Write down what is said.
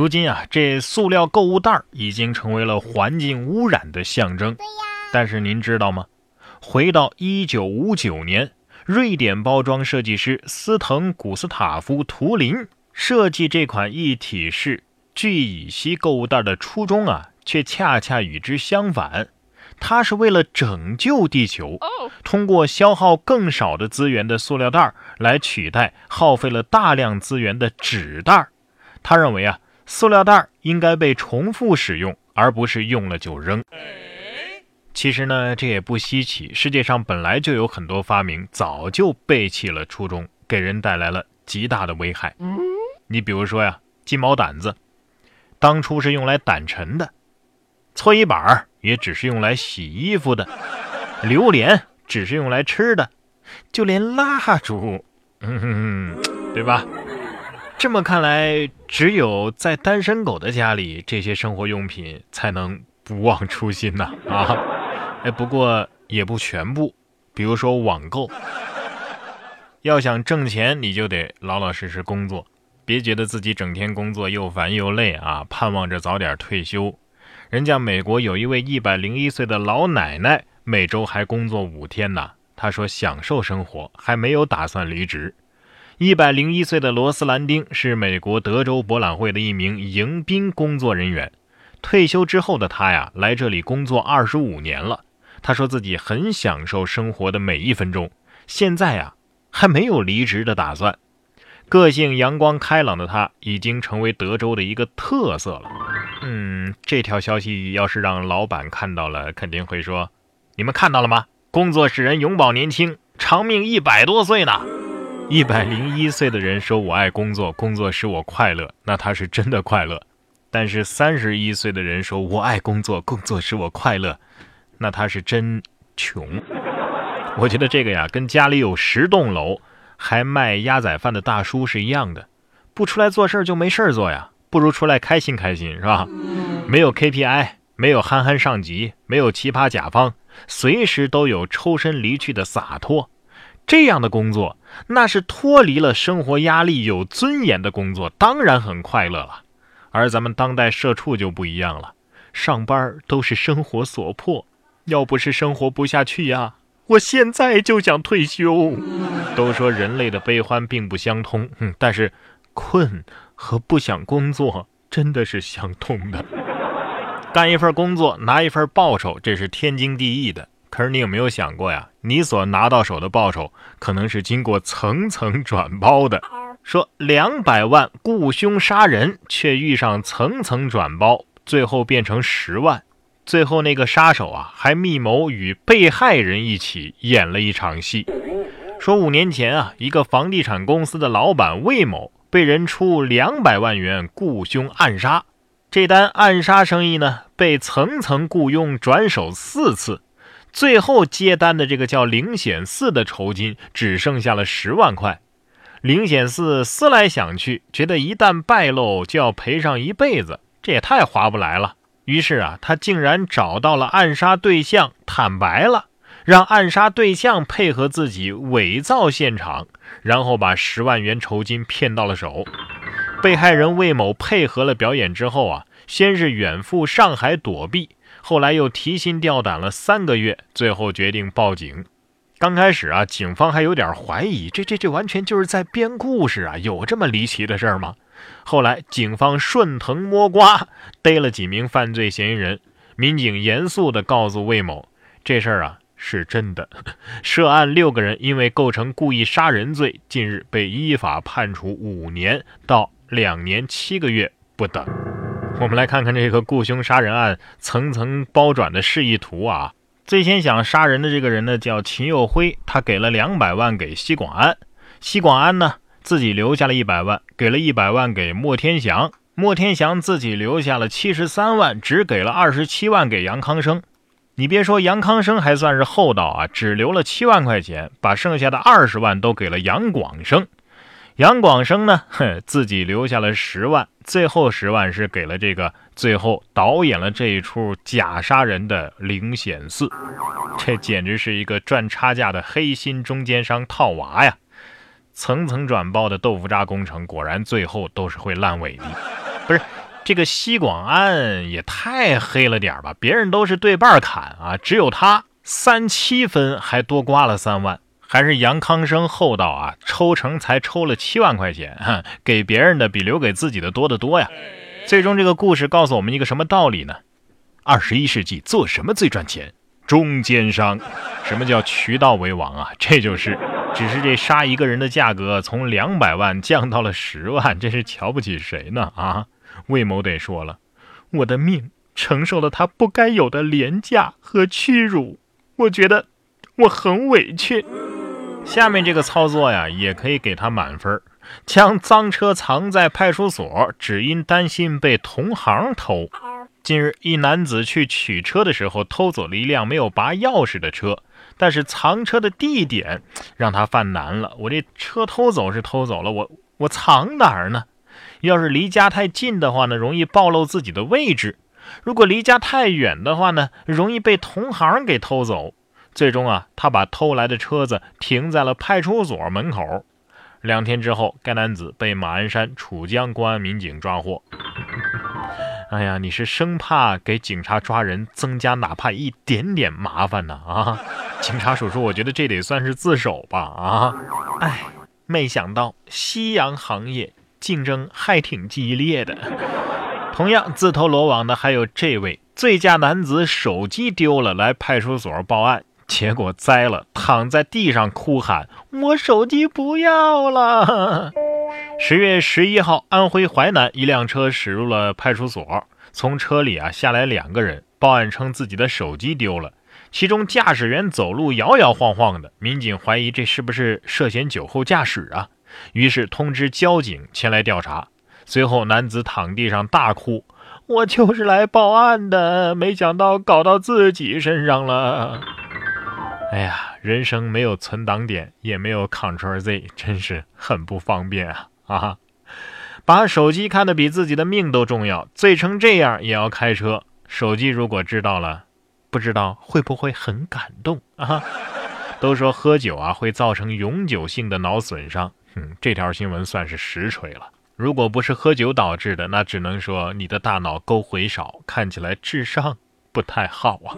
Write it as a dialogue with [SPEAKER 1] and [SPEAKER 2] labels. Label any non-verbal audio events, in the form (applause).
[SPEAKER 1] 如今啊，这塑料购物袋已经成为了环境污染的象征。
[SPEAKER 2] 对呀。
[SPEAKER 1] 但是您知道吗？回到一九五九年，瑞典包装设计师斯滕古斯塔夫图林设计这款一体式聚乙烯购物袋的初衷啊，却恰恰与之相反。他是为了拯救地球，通过消耗更少的资源的塑料袋来取代耗费了大量资源的纸袋。他认为啊。塑料袋应该被重复使用，而不是用了就扔。其实呢，这也不稀奇。世界上本来就有很多发明早就背弃了初衷，给人带来了极大的危害。你比如说呀，鸡毛掸子，当初是用来掸尘的；搓衣板也只是用来洗衣服的；榴莲只是用来吃的；就连蜡烛，嗯哼哼，对吧？这么看来，只有在单身狗的家里，这些生活用品才能不忘初心呐！啊，哎，不过也不全部，比如说网购，要想挣钱，你就得老老实实工作，别觉得自己整天工作又烦又累啊，盼望着早点退休。人家美国有一位一百零一岁的老奶奶，每周还工作五天呢。她说享受生活，还没有打算离职。一百零一岁的罗斯兰丁是美国德州博览会的一名迎宾工作人员。退休之后的他呀，来这里工作二十五年了。他说自己很享受生活的每一分钟，现在呀还没有离职的打算。个性阳光开朗的他，已经成为德州的一个特色了。嗯，这条消息要是让老板看到了，肯定会说：“你们看到了吗？工作使人永葆年轻，长命一百多岁呢。”一百零一岁的人说：“我爱工作，工作使我快乐。”那他是真的快乐。但是三十一岁的人说：“我爱工作，工作使我快乐。”那他是真穷。我觉得这个呀，跟家里有十栋楼还卖鸭仔饭的大叔是一样的。不出来做事就没事做呀，不如出来开心开心，是吧？没有 KPI，没有憨憨上级，没有奇葩甲方，随时都有抽身离去的洒脱。这样的工作，那是脱离了生活压力、有尊严的工作，当然很快乐了。而咱们当代社畜就不一样了，上班都是生活所迫，要不是生活不下去呀，我现在就想退休。都说人类的悲欢并不相通，但是困和不想工作真的是相通的。干一份工作拿一份报酬，这是天经地义的。可是你有没有想过呀？你所拿到手的报酬，可能是经过层层转包的。说两百万雇凶杀人，却遇上层层转包，最后变成十万。最后那个杀手啊，还密谋与被害人一起演了一场戏。说五年前啊，一个房地产公司的老板魏某被人出两百万元雇凶暗杀，这单暗杀生意呢，被层层雇佣转手四次。最后接单的这个叫灵显寺的酬金只剩下了十万块，灵显寺思来想去，觉得一旦败露就要赔上一辈子，这也太划不来了。于是啊，他竟然找到了暗杀对象，坦白了，让暗杀对象配合自己伪造现场，然后把十万元酬金骗到了手。被害人魏某配合了表演之后啊，先是远赴上海躲避。后来又提心吊胆了三个月，最后决定报警。刚开始啊，警方还有点怀疑，这这这完全就是在编故事啊，有这么离奇的事儿吗？后来警方顺藤摸瓜，逮了几名犯罪嫌疑人。民警严肃地告诉魏某，这事儿啊是真的。(laughs) 涉案六个人因为构成故意杀人罪，近日被依法判处五年到两年七个月不等。我们来看看这个雇凶杀人案层层包转的示意图啊！最先想杀人的这个人呢，叫秦佑辉，他给了两百万给西广安，西广安呢自己留下了一百万，给了一百万给莫天祥，莫天祥自己留下了七十三万，只给了二十七万给杨康生。你别说，杨康生还算是厚道啊，只留了七万块钱，把剩下的二十万都给了杨广生。杨广生呢，哼，自己留下了十万，最后十万是给了这个最后导演了这一出假杀人的灵显寺，这简直是一个赚差价的黑心中间商套娃呀！层层转包的豆腐渣工程，果然最后都是会烂尾的。不是这个西广安也太黑了点吧？别人都是对半砍啊，只有他三七分还多刮了三万，还是杨康生厚道啊，抽成才抽了七万块钱，给别人的比留给自己的多得多呀。最终这个故事告诉我们一个什么道理呢？二十一世纪做什么最赚钱？中间商。什么叫渠道为王啊？这就是，只是这杀一个人的价格从两百万降到了十万，这是瞧不起谁呢？啊？魏某得说了，我的命承受了他不该有的廉价和屈辱，我觉得我很委屈。下面这个操作呀，也可以给他满分。将赃车藏在派出所，只因担心被同行偷。近日，一男子去取车的时候，偷走了一辆没有拔钥匙的车，但是藏车的地点让他犯难了。我这车偷走是偷走了，我我藏哪儿呢？要是离家太近的话呢，容易暴露自己的位置；如果离家太远的话呢，容易被同行给偷走。最终啊，他把偷来的车子停在了派出所门口。两天之后，该男子被马鞍山楚江公安民警抓获。哎呀，你是生怕给警察抓人增加哪怕一点点麻烦呢？啊，警察叔叔，我觉得这得算是自首吧？啊，哎，没想到夕阳行业竞争还挺激烈的。同样自投罗网的还有这位醉驾男子，手机丢了，来派出所报案。结果栽了，躺在地上哭喊：“我手机不要了！” (laughs) 十月十一号，安徽淮南一辆车驶入了派出所，从车里啊下来两个人，报案称自己的手机丢了，其中驾驶员走路摇摇晃晃的，民警怀疑这是不是涉嫌酒后驾驶啊？于是通知交警前来调查。随后，男子躺地上大哭：“我就是来报案的，没想到搞到自己身上了。”哎呀，人生没有存档点，也没有 Ctrl Z，真是很不方便啊！啊，把手机看得比自己的命都重要，醉成这样也要开车。手机如果知道了，不知道会不会很感动啊？都说喝酒啊会造成永久性的脑损伤，嗯，这条新闻算是实锤了。如果不是喝酒导致的，那只能说你的大脑沟回少，看起来智商不太好啊。